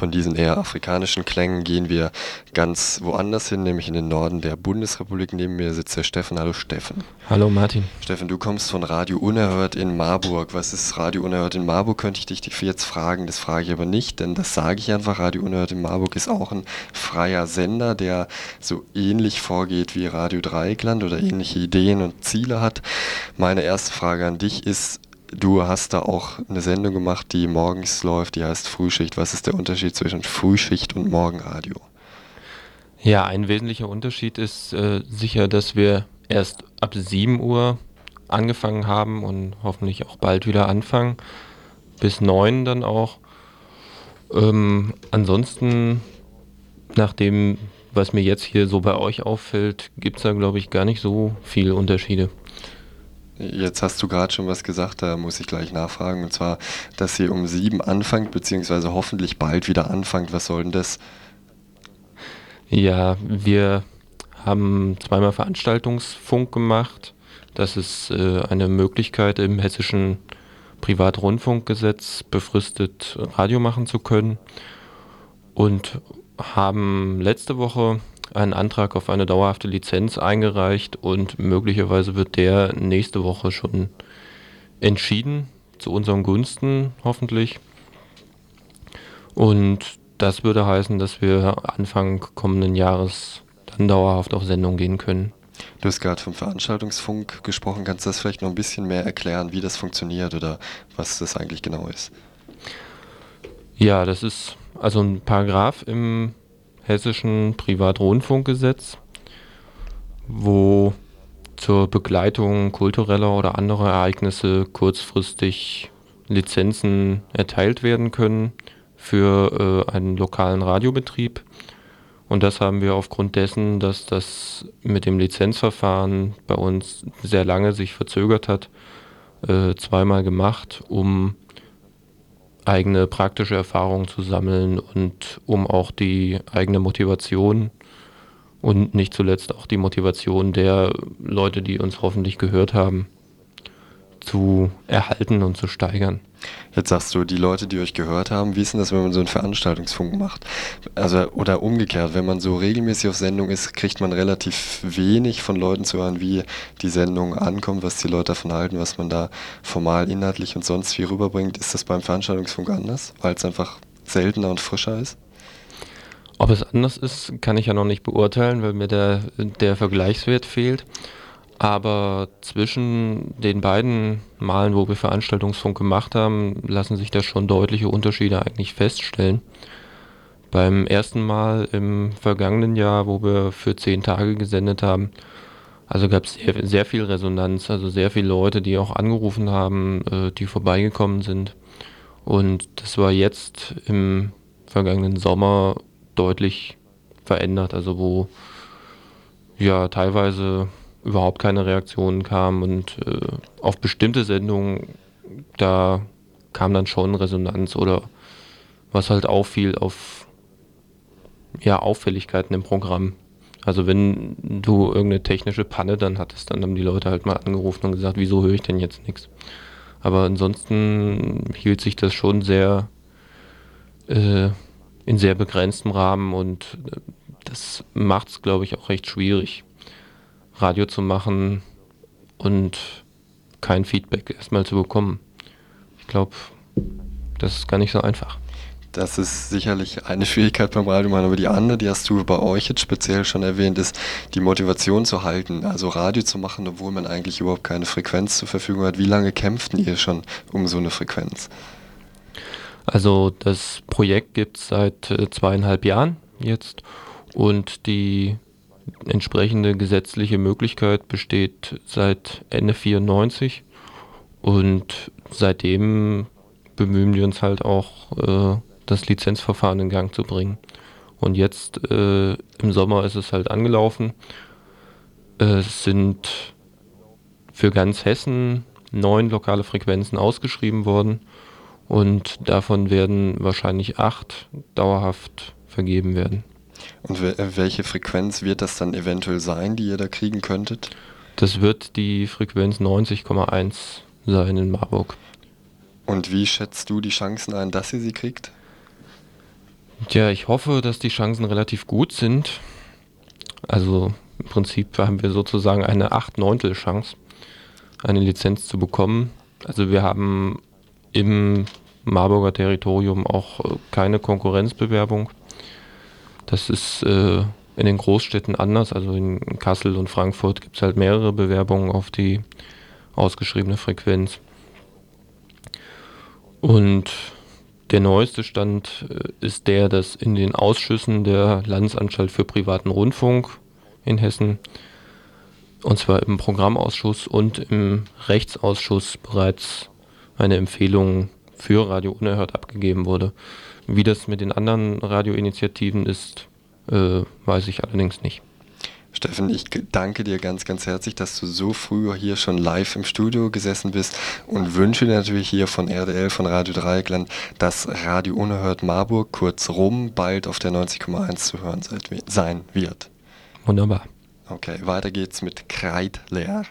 Von diesen eher afrikanischen Klängen gehen wir ganz woanders hin, nämlich in den Norden der Bundesrepublik. Neben mir sitzt der Steffen. Hallo Steffen. Hallo Martin. Steffen, du kommst von Radio Unerhört in Marburg. Was ist Radio Unerhört in Marburg, könnte ich dich jetzt fragen. Das frage ich aber nicht, denn das sage ich einfach. Radio Unerhört in Marburg ist auch ein freier Sender, der so ähnlich vorgeht wie Radio Dreieckland oder ähnliche Ideen und Ziele hat. Meine erste Frage an dich ist, Du hast da auch eine Sendung gemacht, die morgens läuft, die heißt Frühschicht. Was ist der Unterschied zwischen Frühschicht und Morgenradio? Ja, ein wesentlicher Unterschied ist äh, sicher, dass wir erst ab 7 Uhr angefangen haben und hoffentlich auch bald wieder anfangen. Bis 9 dann auch. Ähm, ansonsten, nach dem, was mir jetzt hier so bei euch auffällt, gibt es da, glaube ich, gar nicht so viele Unterschiede. Jetzt hast du gerade schon was gesagt, da muss ich gleich nachfragen. Und zwar, dass ihr um sieben anfangt, beziehungsweise hoffentlich bald wieder anfangt. Was soll denn das? Ja, wir haben zweimal Veranstaltungsfunk gemacht. Das ist äh, eine Möglichkeit im hessischen Privatrundfunkgesetz befristet Radio machen zu können. Und haben letzte Woche einen Antrag auf eine dauerhafte Lizenz eingereicht und möglicherweise wird der nächste Woche schon entschieden, zu unseren Gunsten hoffentlich. Und das würde heißen, dass wir Anfang kommenden Jahres dann dauerhaft auf Sendung gehen können. Du hast gerade vom Veranstaltungsfunk gesprochen. Kannst du das vielleicht noch ein bisschen mehr erklären, wie das funktioniert oder was das eigentlich genau ist? Ja, das ist also ein Paragraph im hessischen Privatrundfunkgesetz, wo zur Begleitung kultureller oder anderer Ereignisse kurzfristig Lizenzen erteilt werden können für äh, einen lokalen Radiobetrieb. Und das haben wir aufgrund dessen, dass das mit dem Lizenzverfahren bei uns sehr lange sich verzögert hat, äh, zweimal gemacht, um eigene praktische Erfahrungen zu sammeln und um auch die eigene Motivation und nicht zuletzt auch die Motivation der Leute, die uns hoffentlich gehört haben, zu erhalten und zu steigern. Jetzt sagst du, die Leute, die euch gehört haben, wie ist denn das, wenn man so einen Veranstaltungsfunk macht? Also, oder umgekehrt, wenn man so regelmäßig auf Sendung ist, kriegt man relativ wenig von Leuten zu hören, wie die Sendung ankommt, was die Leute davon halten, was man da formal, inhaltlich und sonst wie rüberbringt. Ist das beim Veranstaltungsfunk anders, weil es einfach seltener und frischer ist? Ob es anders ist, kann ich ja noch nicht beurteilen, weil mir der, der Vergleichswert fehlt. Aber zwischen den beiden Malen, wo wir Veranstaltungsfunk gemacht haben, lassen sich da schon deutliche Unterschiede eigentlich feststellen. Beim ersten Mal im vergangenen Jahr, wo wir für zehn Tage gesendet haben, also gab es sehr, sehr, viel Resonanz, also sehr viele Leute, die auch angerufen haben, äh, die vorbeigekommen sind. Und das war jetzt im vergangenen Sommer deutlich verändert, also wo ja teilweise überhaupt keine Reaktionen kamen und äh, auf bestimmte Sendungen, da kam dann schon Resonanz oder was halt auffiel auf ja, Auffälligkeiten im Programm. Also wenn du irgendeine technische Panne dann hattest, dann haben die Leute halt mal angerufen und gesagt, wieso höre ich denn jetzt nichts? Aber ansonsten hielt sich das schon sehr äh, in sehr begrenztem Rahmen und äh, das macht es, glaube ich, auch recht schwierig. Radio zu machen und kein Feedback erstmal zu bekommen. Ich glaube, das ist gar nicht so einfach. Das ist sicherlich eine Schwierigkeit beim Radiomachen, aber die andere, die hast du bei euch jetzt speziell schon erwähnt, ist die Motivation zu halten, also Radio zu machen, obwohl man eigentlich überhaupt keine Frequenz zur Verfügung hat. Wie lange kämpften ihr schon um so eine Frequenz? Also das Projekt gibt es seit äh, zweieinhalb Jahren jetzt und die entsprechende gesetzliche Möglichkeit besteht seit Ende 94 und seitdem bemühen wir uns halt auch, äh, das Lizenzverfahren in Gang zu bringen. Und jetzt äh, im Sommer ist es halt angelaufen. Es sind für ganz Hessen neun lokale Frequenzen ausgeschrieben worden und davon werden wahrscheinlich acht dauerhaft vergeben werden. Und welche Frequenz wird das dann eventuell sein, die ihr da kriegen könntet? Das wird die Frequenz 90,1 sein in Marburg. Und wie schätzt du die Chancen ein, dass ihr sie kriegt? Tja, ich hoffe, dass die Chancen relativ gut sind. Also im Prinzip haben wir sozusagen eine 8 Neuntel Chance, eine Lizenz zu bekommen. Also wir haben im Marburger Territorium auch äh, keine Konkurrenzbewerbung. Das ist äh, in den Großstädten anders. Also in Kassel und Frankfurt gibt es halt mehrere Bewerbungen auf die ausgeschriebene Frequenz. Und der neueste Stand äh, ist der, dass in den Ausschüssen der Landesanstalt für privaten Rundfunk in Hessen, und zwar im Programmausschuss und im Rechtsausschuss bereits eine Empfehlung für Radio Unerhört abgegeben wurde. Wie das mit den anderen Radioinitiativen ist, äh, weiß ich allerdings nicht. Steffen, ich danke dir ganz, ganz herzlich, dass du so früh hier schon live im Studio gesessen bist und wünsche dir natürlich hier von RDL, von Radio Dreieckland, dass Radio Unerhört Marburg kurz rum bald auf der 90,1 zu hören sein wird. Wunderbar. Okay, weiter geht's mit Kreidler.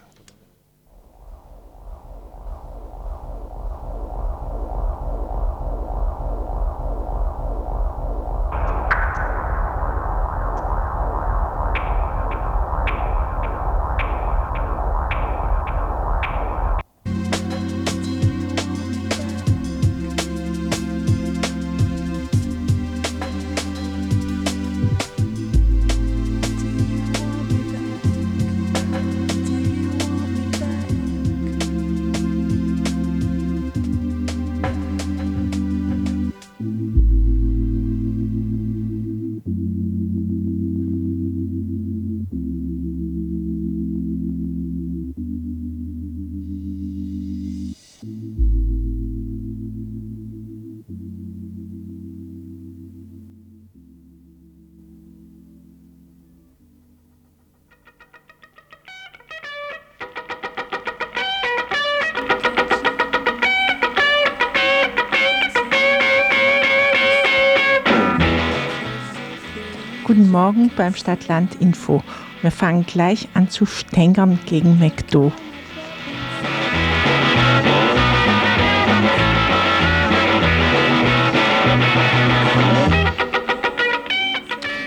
Morgen beim Stadtland Info. Wir fangen gleich an zu stänkern gegen McDo.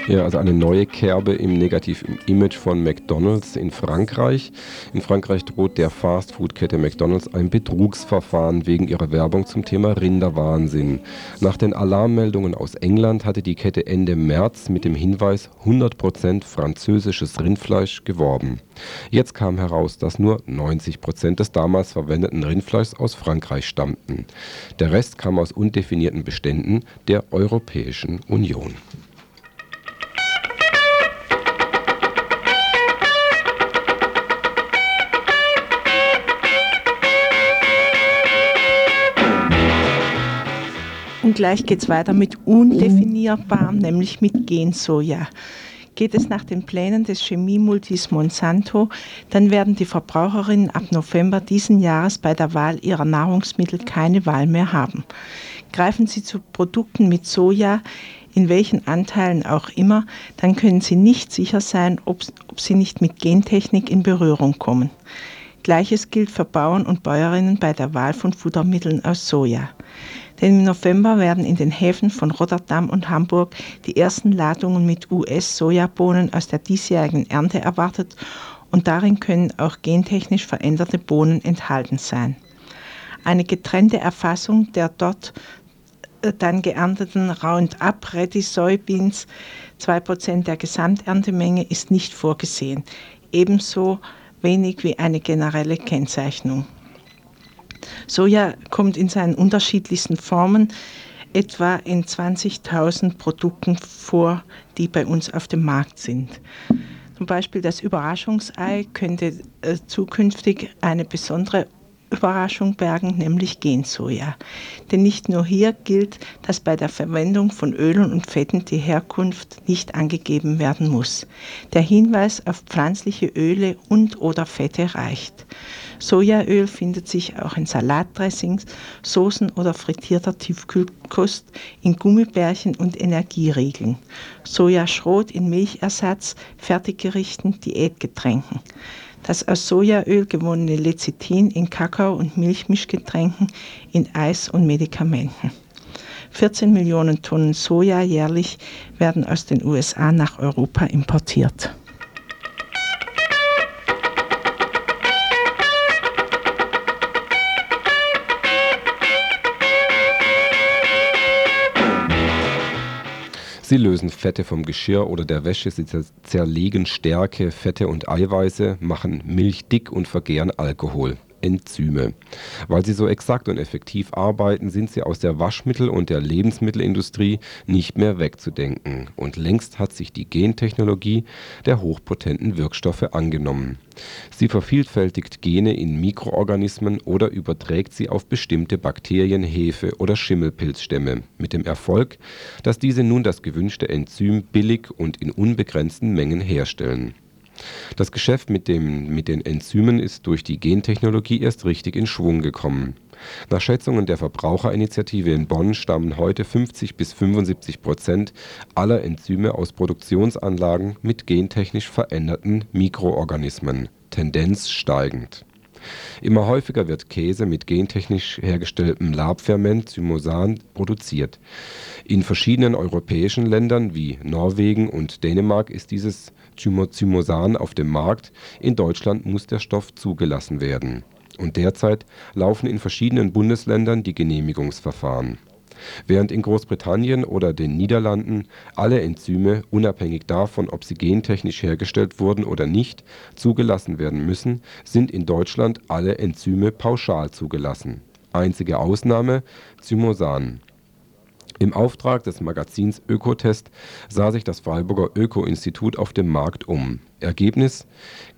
Ja, also eine neue Kerbe im negativen Image von McDonald's in Frankreich. In Frankreich droht der Fastfood-Kette McDonald's ein Betrugsverfahren wegen ihrer Werbung zum Thema Rinderwahnsinn. Nach den Alarmmeldungen aus England hatte die Kette Ende März mit dem Hinweis 100% französisches Rindfleisch geworben. Jetzt kam heraus, dass nur 90% des damals verwendeten Rindfleischs aus Frankreich stammten. Der Rest kam aus undefinierten Beständen der Europäischen Union. Und gleich geht es weiter mit undefinierbarem, nämlich mit Gensoja. Geht es nach den Plänen des Chemiemultis Monsanto, dann werden die Verbraucherinnen ab November diesen Jahres bei der Wahl ihrer Nahrungsmittel keine Wahl mehr haben. Greifen Sie zu Produkten mit Soja, in welchen Anteilen auch immer, dann können Sie nicht sicher sein, ob, ob Sie nicht mit Gentechnik in Berührung kommen. Gleiches gilt für Bauern und Bäuerinnen bei der Wahl von Futtermitteln aus Soja. Denn im November werden in den Häfen von Rotterdam und Hamburg die ersten Ladungen mit US-Sojabohnen aus der diesjährigen Ernte erwartet und darin können auch gentechnisch veränderte Bohnen enthalten sein. Eine getrennte Erfassung der dort äh, dann geernteten Roundup Ready Soybeans, 2% der Gesamterntemenge, ist nicht vorgesehen. Ebenso wenig wie eine generelle Kennzeichnung. Soja kommt in seinen unterschiedlichsten Formen etwa in 20.000 Produkten vor, die bei uns auf dem Markt sind. Zum Beispiel das Überraschungsei könnte äh, zukünftig eine besondere Überraschung bergen, nämlich Gensoja. Denn nicht nur hier gilt, dass bei der Verwendung von Ölen und Fetten die Herkunft nicht angegeben werden muss. Der Hinweis auf pflanzliche Öle und oder Fette reicht. Sojaöl findet sich auch in Salatdressings, Soßen oder frittierter Tiefkühlkost, in Gummibärchen und Energieriegeln. Sojaschrot in Milchersatz, Fertiggerichten, Diätgetränken. Das aus Sojaöl gewonnene Lecithin in Kakao- und Milchmischgetränken, in Eis und Medikamenten. 14 Millionen Tonnen Soja jährlich werden aus den USA nach Europa importiert. Sie lösen Fette vom Geschirr oder der Wäsche, sie zerlegen Stärke, Fette und Eiweiße, machen Milch dick und vergären Alkohol. Enzyme. Weil sie so exakt und effektiv arbeiten, sind sie aus der Waschmittel- und der Lebensmittelindustrie nicht mehr wegzudenken. Und längst hat sich die Gentechnologie der hochpotenten Wirkstoffe angenommen. Sie vervielfältigt Gene in Mikroorganismen oder überträgt sie auf bestimmte Bakterien, Hefe oder Schimmelpilzstämme, mit dem Erfolg, dass diese nun das gewünschte Enzym billig und in unbegrenzten Mengen herstellen das Geschäft mit, den Enzymen ist durch die Gentechnologie erst richtig in Schwung gekommen. Nach Schätzungen der Verbraucherinitiative in Bonn stammen heute 50 bis 75 Prozent aller Enzyme aus Produktionsanlagen mit gentechnisch veränderten Mikroorganismen, Tendenz steigend. Immer häufiger wird Käse mit gentechnisch hergestelltem Labferment Zymosan produziert. In verschiedenen europäischen Ländern wie Norwegen und Dänemark ist dieses Zymosan auf dem Markt, in Deutschland muss der Stoff zugelassen werden. Und derzeit laufen in verschiedenen Bundesländern die Genehmigungsverfahren. Während in Großbritannien oder den Niederlanden alle Enzyme, unabhängig davon, ob sie gentechnisch hergestellt wurden oder nicht, zugelassen werden müssen, sind in Deutschland alle Enzyme pauschal zugelassen. Einzige Ausnahme Zymosan im Auftrag des Magazins Ökotest sah sich das Freiburger Öko-Institut auf dem Markt um. Ergebnis: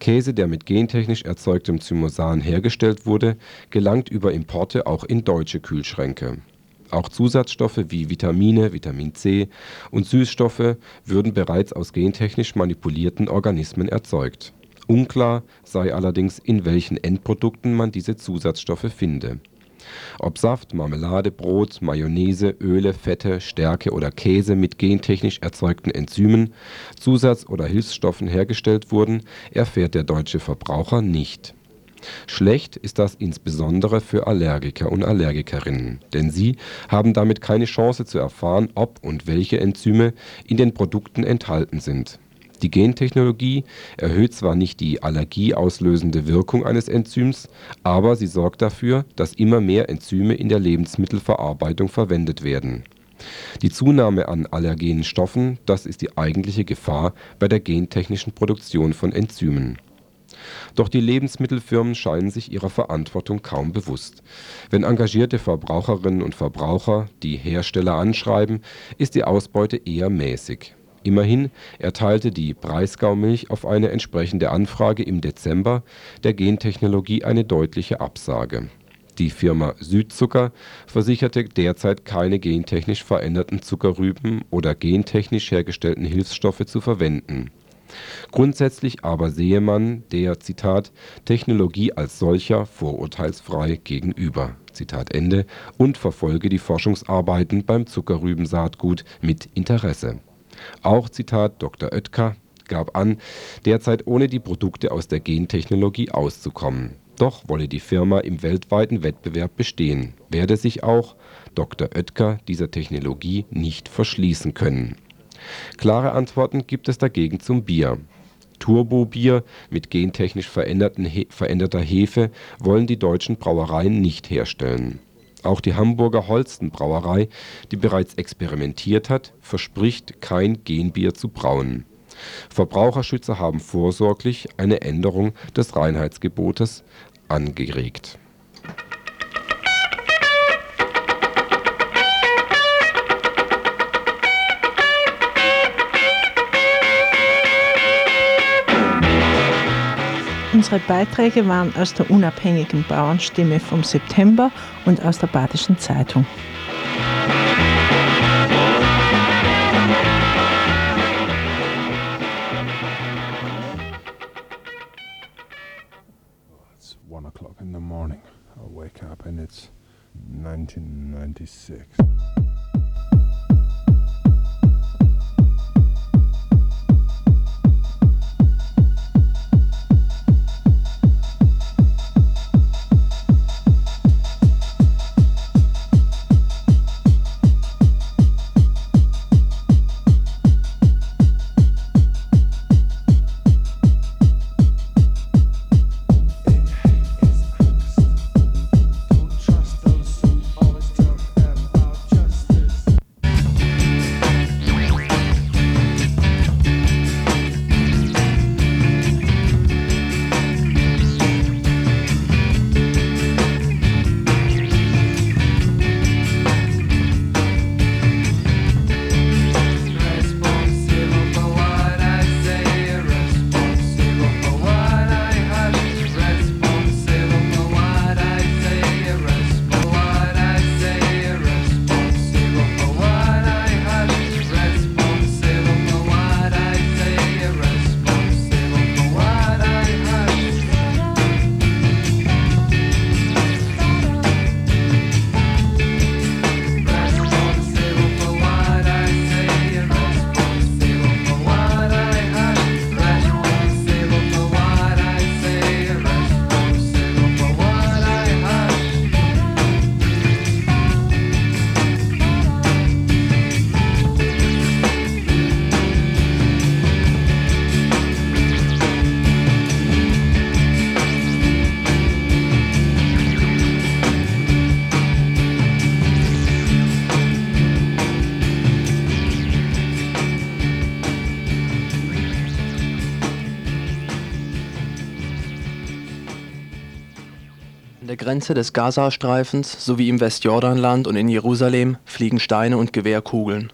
Käse, der mit gentechnisch erzeugtem Zymosan hergestellt wurde, gelangt über Importe auch in deutsche Kühlschränke. Auch Zusatzstoffe wie Vitamine, Vitamin C und Süßstoffe würden bereits aus gentechnisch manipulierten Organismen erzeugt. Unklar sei allerdings, in welchen Endprodukten man diese Zusatzstoffe finde ob Saft, Marmelade, Brot, Mayonnaise, Öle, Fette, Stärke oder Käse mit gentechnisch erzeugten Enzymen, Zusatz oder Hilfsstoffen hergestellt wurden, erfährt der deutsche Verbraucher nicht. Schlecht ist das insbesondere für Allergiker und Allergikerinnen, denn sie haben damit keine Chance zu erfahren, ob und welche Enzyme in den Produkten enthalten sind die Gentechnologie erhöht zwar nicht die allergieauslösende Wirkung eines Enzyms, aber sie sorgt dafür, dass immer mehr Enzyme in der Lebensmittelverarbeitung verwendet werden. Die Zunahme an allergenen Stoffen, das ist die eigentliche Gefahr bei der gentechnischen Produktion von Enzymen. Doch die Lebensmittelfirmen scheinen sich ihrer Verantwortung kaum bewusst. Wenn engagierte Verbraucherinnen und Verbraucher die Hersteller anschreiben, ist die Ausbeute eher mäßig Immerhin erteilte die Breisgau-Milch auf eine entsprechende Anfrage im Dezember der Gentechnologie eine deutliche Absage. Die Firma Südzucker versicherte derzeit keine gentechnisch veränderten Zuckerrüben oder gentechnisch hergestellten Hilfsstoffe zu verwenden. Grundsätzlich aber sehe man der Zitat Technologie als solcher vorurteilsfrei gegenüber und verfolge die Forschungsarbeiten beim Zuckerrübensaatgut mit Interesse auch Zitat Dr. Oetker gab an, derzeit ohne die Produkte aus der Gentechnologie auszukommen. Doch wolle die Firma im weltweiten Wettbewerb bestehen, werde sich auch Dr. Oetker dieser Technologie nicht verschließen können. Klare Antworten gibt es dagegen zum Bier. Turbo-Bier mit gentechnisch veränderter Hefe wollen die deutschen Brauereien nicht herstellen auch die Hamburger Holsten Brauerei, die bereits experimentiert hat, verspricht, kein Genbier zu brauen. Verbraucherschützer haben vorsorglich eine Änderung des Reinheitsgebotes angeregt Unsere Beiträge waren aus der unabhängigen Bauernstimme vom September und aus der Badischen Zeitung. It's one o'clock in the morning. I wake up and it's 1996. der Grenze des Gazastreifens sowie im Westjordanland und in Jerusalem fliegen Steine und Gewehrkugeln.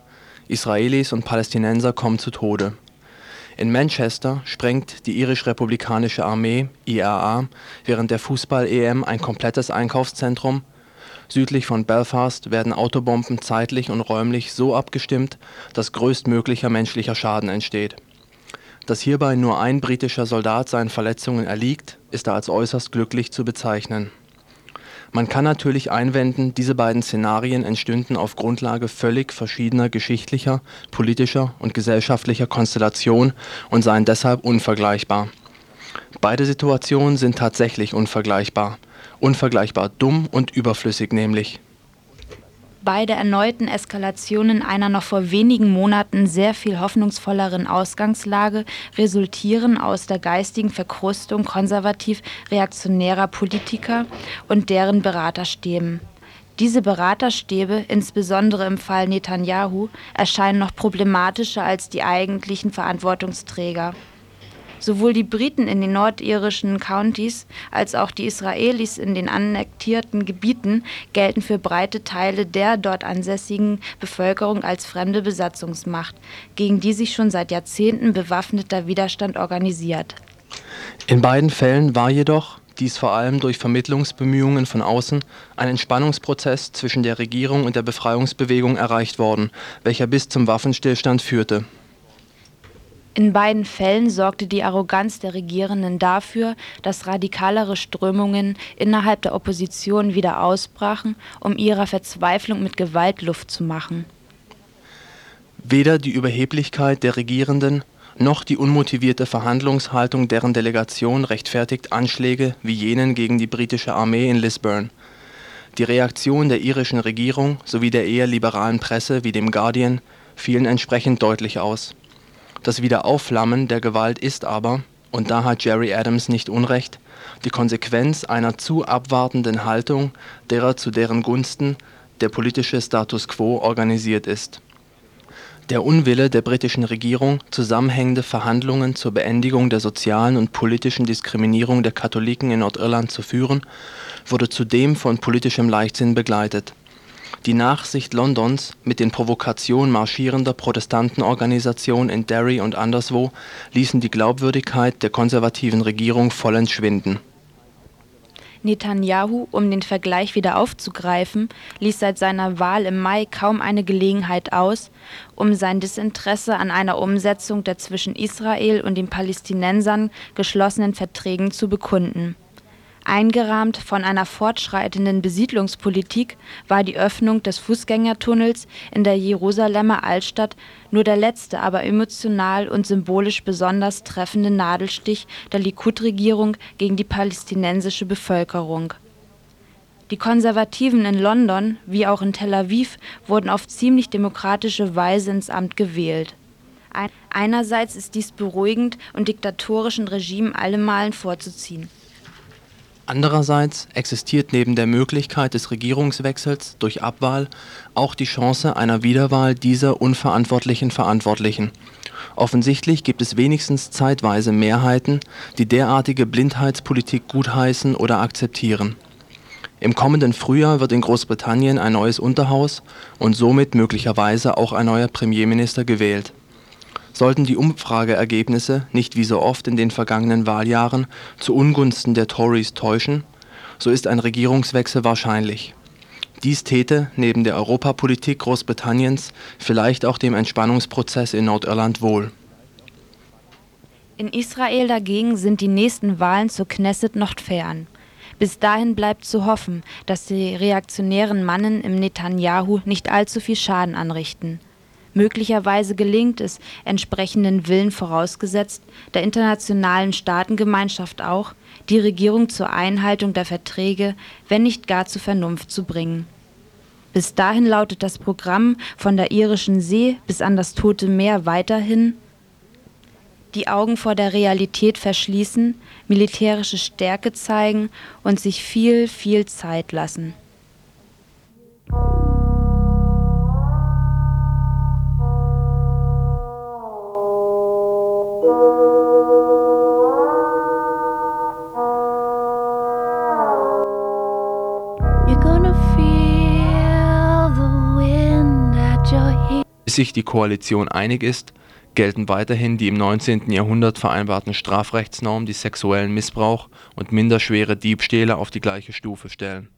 Israelis und Palästinenser kommen zu Tode. In Manchester sprengt die irisch-republikanische Armee (IRA) während der Fußball-EM ein komplettes Einkaufszentrum. Südlich von Belfast werden Autobomben zeitlich und räumlich so abgestimmt, dass größtmöglicher menschlicher Schaden entsteht. Dass hierbei nur ein britischer Soldat seinen Verletzungen erliegt, ist als äußerst glücklich zu bezeichnen man kann natürlich einwenden, diese beiden Szenarien entstünden auf Grundlage völlig verschiedener geschichtlicher, politischer und gesellschaftlicher Konstellationen und seien deshalb unvergleichbar. Beide Situationen sind tatsächlich unvergleichbar. Unvergleichbar dumm und überflüssig nämlich beide erneuten Eskalationen einer noch vor wenigen Monaten sehr viel hoffnungsvolleren Ausgangslage resultieren aus der geistigen Verkrustung konservativ-reaktionärer Politiker und deren Beraterstäben. Diese Beraterstäbe, insbesondere im Fall Netanyahu, erscheinen noch problematischer als die eigentlichen Verantwortungsträger Sowohl die Briten in den nordirischen Countys als auch die Israelis in den annektierten Gebieten gelten für breite Teile der dort ansässigen Bevölkerung als fremde Besatzungsmacht, gegen die sich schon seit Jahrzehnten bewaffneter Widerstand organisiert. In beiden Fällen war jedoch, dies vor allem durch Vermittlungsbemühungen von außen, ein Entspannungsprozess zwischen der Regierung und der Befreiungsbewegung erreicht worden, welcher bis zum Waffenstillstand führte in beiden Fällen sorgte die Arroganz der Regierenden dafür, dass radikalere Strömungen innerhalb der Opposition wieder ausbrachen, um ihrer Verzweiflung mit Gewalt Luft zu machen. Weder die Überheblichkeit der Regierenden noch die unmotivierte Verhandlungshaltung deren Delegation rechtfertigt Anschläge wie jenen gegen die britische Armee in Lisburn. Die Reaktion der irischen Regierung sowie der eher liberalen Presse wie dem Guardian fielen entsprechend deutlich aus das Wiederaufflammen der Gewalt ist aber, und da hat Jerry Adams nicht Unrecht, die Konsequenz einer zu abwartenden Haltung derer, zu deren Gunsten der politische Status quo organisiert ist. Der Unwille der britischen Regierung, zusammenhängende Verhandlungen zur Beendigung der sozialen und politischen Diskriminierung der Katholiken in Nordirland zu führen, wurde zudem von politischem Leichtsinn begleitet die Nachsicht Londons mit den Provokationen marschierender Protestantenorganisationen in Derry und anderswo ließen die Glaubwürdigkeit der konservativen Regierung vollends schwinden. Netanyahu, um den Vergleich wieder aufzugreifen, ließ seit seiner Wahl im Mai kaum eine Gelegenheit aus, um sein Desinteresse an einer Umsetzung der zwischen Israel und den Palästinensern geschlossenen Verträgen zu bekunden Eingerahmt von einer fortschreitenden Besiedlungspolitik war die Öffnung des Fußgängertunnels in der Jerusalemer Altstadt nur der letzte, aber emotional und symbolisch besonders treffende Nadelstich der Likud-Regierung gegen die palästinensische Bevölkerung. Die Konservativen in London wie auch in Tel Aviv wurden auf ziemlich demokratische Weise ins Amt gewählt. Einerseits ist dies beruhigend und diktatorischen Regimen allemalen vorzuziehen Andererseits existiert neben der Möglichkeit des Regierungswechsels durch Abwahl auch die Chance einer Wiederwahl dieser unverantwortlichen Verantwortlichen. Offensichtlich gibt es wenigstens zeitweise Mehrheiten, die derartige Blindheitspolitik gutheißen oder akzeptieren. Im kommenden Frühjahr wird in Großbritannien ein neues Unterhaus und somit möglicherweise auch ein neuer Premierminister gewählt Sollten die Umfrageergebnisse nicht wie so oft in den vergangenen Wahljahren zu Ungunsten der Tories täuschen, so ist ein Regierungswechsel wahrscheinlich. Dies täte neben der Europapolitik Großbritanniens vielleicht auch dem Entspannungsprozess in Nordirland wohl. In Israel dagegen sind die nächsten Wahlen zur Knesset noch fern. Bis dahin bleibt zu hoffen, dass die reaktionären Mannen im Netanyahu nicht allzu viel Schaden anrichten. Möglicherweise gelingt es, entsprechenden Willen vorausgesetzt, der internationalen Staatengemeinschaft auch, die Regierung zur Einhaltung der Verträge, wenn nicht gar zur Vernunft zu bringen. Bis dahin lautet das Programm von der irischen See bis an das Tote Meer weiterhin die Augen vor der Realität verschließen, militärische Stärke zeigen und sich viel, viel Zeit lassen. Bis sich die Koalition einig ist, gelten weiterhin die im 19. Jahrhundert vereinbarten Strafrechtsnormen, die sexuellen Missbrauch und minderschwere Diebstähle auf die gleiche Stufe stellen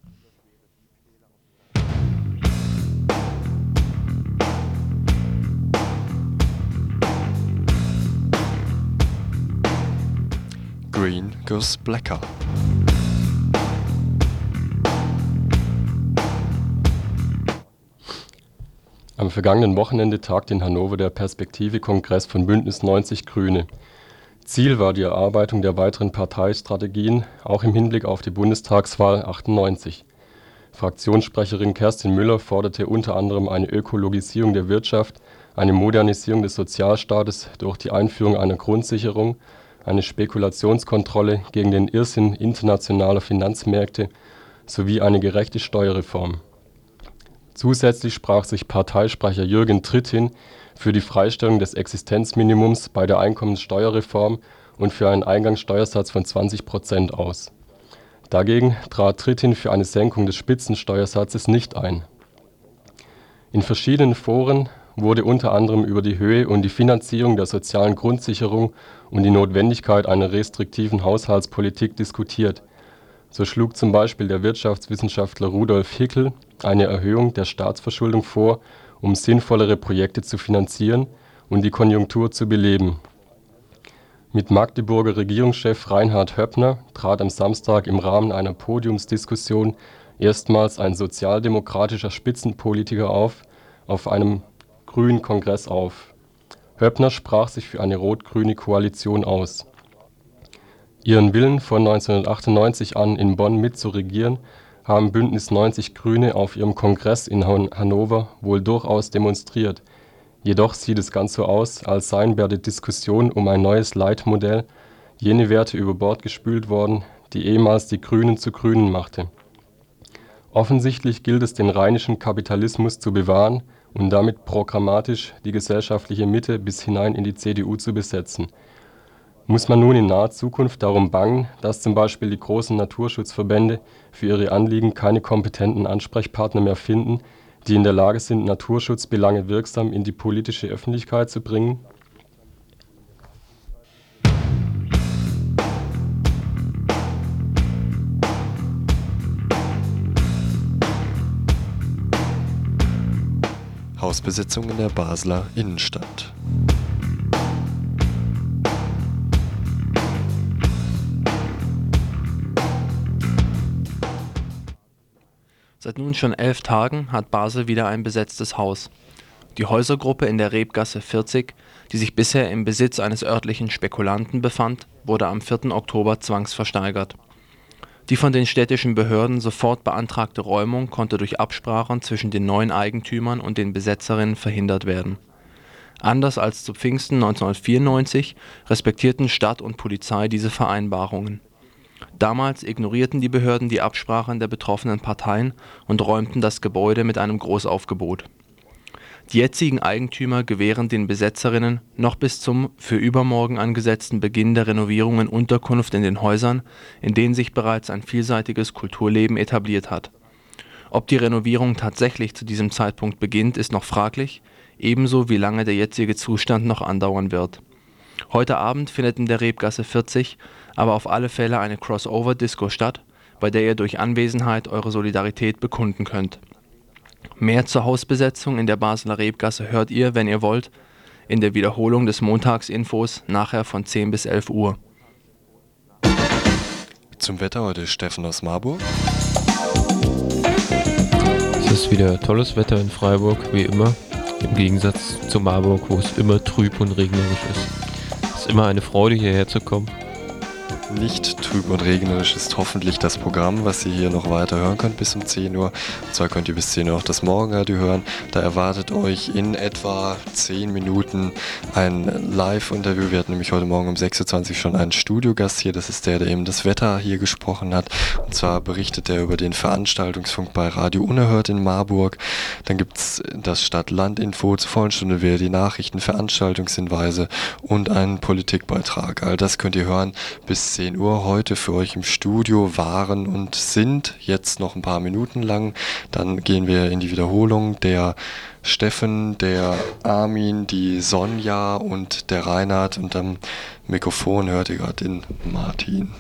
Green goes blacker. Am vergangenen Wochenende tagte in Hannover der Perspektive-Kongress von Bündnis 90 Grüne. Ziel war die Erarbeitung der weiteren Parteistrategien, auch im Hinblick auf die Bundestagswahl 98. Fraktionssprecherin Kerstin Müller forderte unter anderem eine Ökologisierung der Wirtschaft, eine Modernisierung des Sozialstaates durch die Einführung einer Grundsicherung, eine Spekulationskontrolle gegen den Irrsinn internationaler Finanzmärkte sowie eine gerechte Steuerreform Zusätzlich sprach sich Parteisprecher Jürgen Trittin für die Freistellung des Existenzminimums bei der Einkommensteuerreform und für einen Eingangssteuersatz von 20 Prozent aus. Dagegen trat Trittin für eine Senkung des Spitzensteuersatzes nicht ein. In verschiedenen Foren wurde unter anderem über die Höhe und die Finanzierung der sozialen Grundsicherung und die Notwendigkeit einer restriktiven Haushaltspolitik diskutiert so schlug zum Beispiel der Wirtschaftswissenschaftler Rudolf Hickel eine Erhöhung der Staatsverschuldung vor, um sinnvollere Projekte zu finanzieren und die Konjunktur zu beleben. Mit Magdeburger Regierungschef Reinhard Höppner trat am Samstag im Rahmen einer Podiumsdiskussion erstmals ein sozialdemokratischer Spitzenpolitiker auf auf einem Grünen Kongress auf. Höppner sprach sich für eine rot-grüne Koalition aus Ihren Willen von 1998 an in Bonn mitzuregieren, haben Bündnis 90/Grüne auf ihrem Kongress in Hannover wohl durchaus demonstriert, jedoch sieht es ganz so aus, als seien bei der Diskussion um ein neues Leitmodell jene Werte über Bord gespült worden, die ehemals die Grünen zu Grünen machte. Offensichtlich gilt es den rheinischen Kapitalismus zu bewahren und damit programmatisch die gesellschaftliche Mitte bis hinein in die CDU zu besetzen muss man nun in naher Zukunft darum bangen, dass zum Beispiel die großen Naturschutzverbände für ihre Anliegen keine kompetenten Ansprechpartner mehr finden, die in der Lage sind, Naturschutzbelange wirksam in die politische Öffentlichkeit zu bringen? Hausbesetzung in der Basler Innenstadt Seit nun schon elf Tagen hat Basel wieder ein besetztes Haus. Die Häusergruppe in der Rebgasse 40, die sich bisher im Besitz eines örtlichen Spekulanten befand, wurde am 4. Oktober zwangsversteigert. Die von den städtischen Behörden sofort beantragte Räumung konnte durch Absprachen zwischen den neuen Eigentümern und den Besetzerinnen verhindert werden. Anders als zu Pfingsten 1994 respektierten Stadt und Polizei diese Vereinbarungen Damals ignorierten die Behörden die Absprachen der betroffenen Parteien und räumten das Gebäude mit einem Großaufgebot. Die jetzigen Eigentümer gewähren den Besetzerinnen noch bis zum für übermorgen angesetzten Beginn der Renovierungen Unterkunft in den Häusern, in denen sich bereits ein vielseitiges Kulturleben etabliert hat. Ob die Renovierung tatsächlich zu diesem Zeitpunkt beginnt, ist noch fraglich, ebenso wie lange der jetzige Zustand noch andauern wird. Heute Abend findet in der Rebgasse 40 aber auf alle Fälle eine Crossover-Disco statt, bei der ihr durch Anwesenheit eure Solidarität bekunden könnt. Mehr zur Hausbesetzung in der Basler Rebgasse hört ihr, wenn ihr wollt, in der Wiederholung des Montagsinfos nachher von 10 bis 11 Uhr. Zum Wetter heute Steffen aus Marburg. Es ist wieder tolles Wetter in Freiburg, wie immer. Im Gegensatz zu Marburg, wo es immer trüb und regnerisch ist. Es ist immer eine Freude, hierher zu kommen nicht trüb und regnerisch ist hoffentlich das Programm, was ihr hier noch weiter hören könnt bis um 10 Uhr. Und zwar könnt ihr bis 10 Uhr auch das Morgenradio hören. Da erwartet euch in etwa 10 Minuten ein Live-Interview. Wir hatten nämlich heute Morgen um 6.20 Uhr schon einen Studiogast hier. Das ist der, der eben das Wetter hier gesprochen hat. Und zwar berichtet er über den Veranstaltungsfunk bei Radio Unerhört in Marburg. Dann gibt es das Stadt-Land-Info zur vollen Stunde wieder die Nachrichten, Veranstaltungshinweise und einen Politikbeitrag. All das könnt ihr hören bis 10 10 Uhr heute für euch im Studio waren und sind. Jetzt noch ein paar Minuten lang. Dann gehen wir in die Wiederholung. Der Steffen, der Armin, die Sonja und der Reinhard. Und am Mikrofon hört ihr gerade den Martin.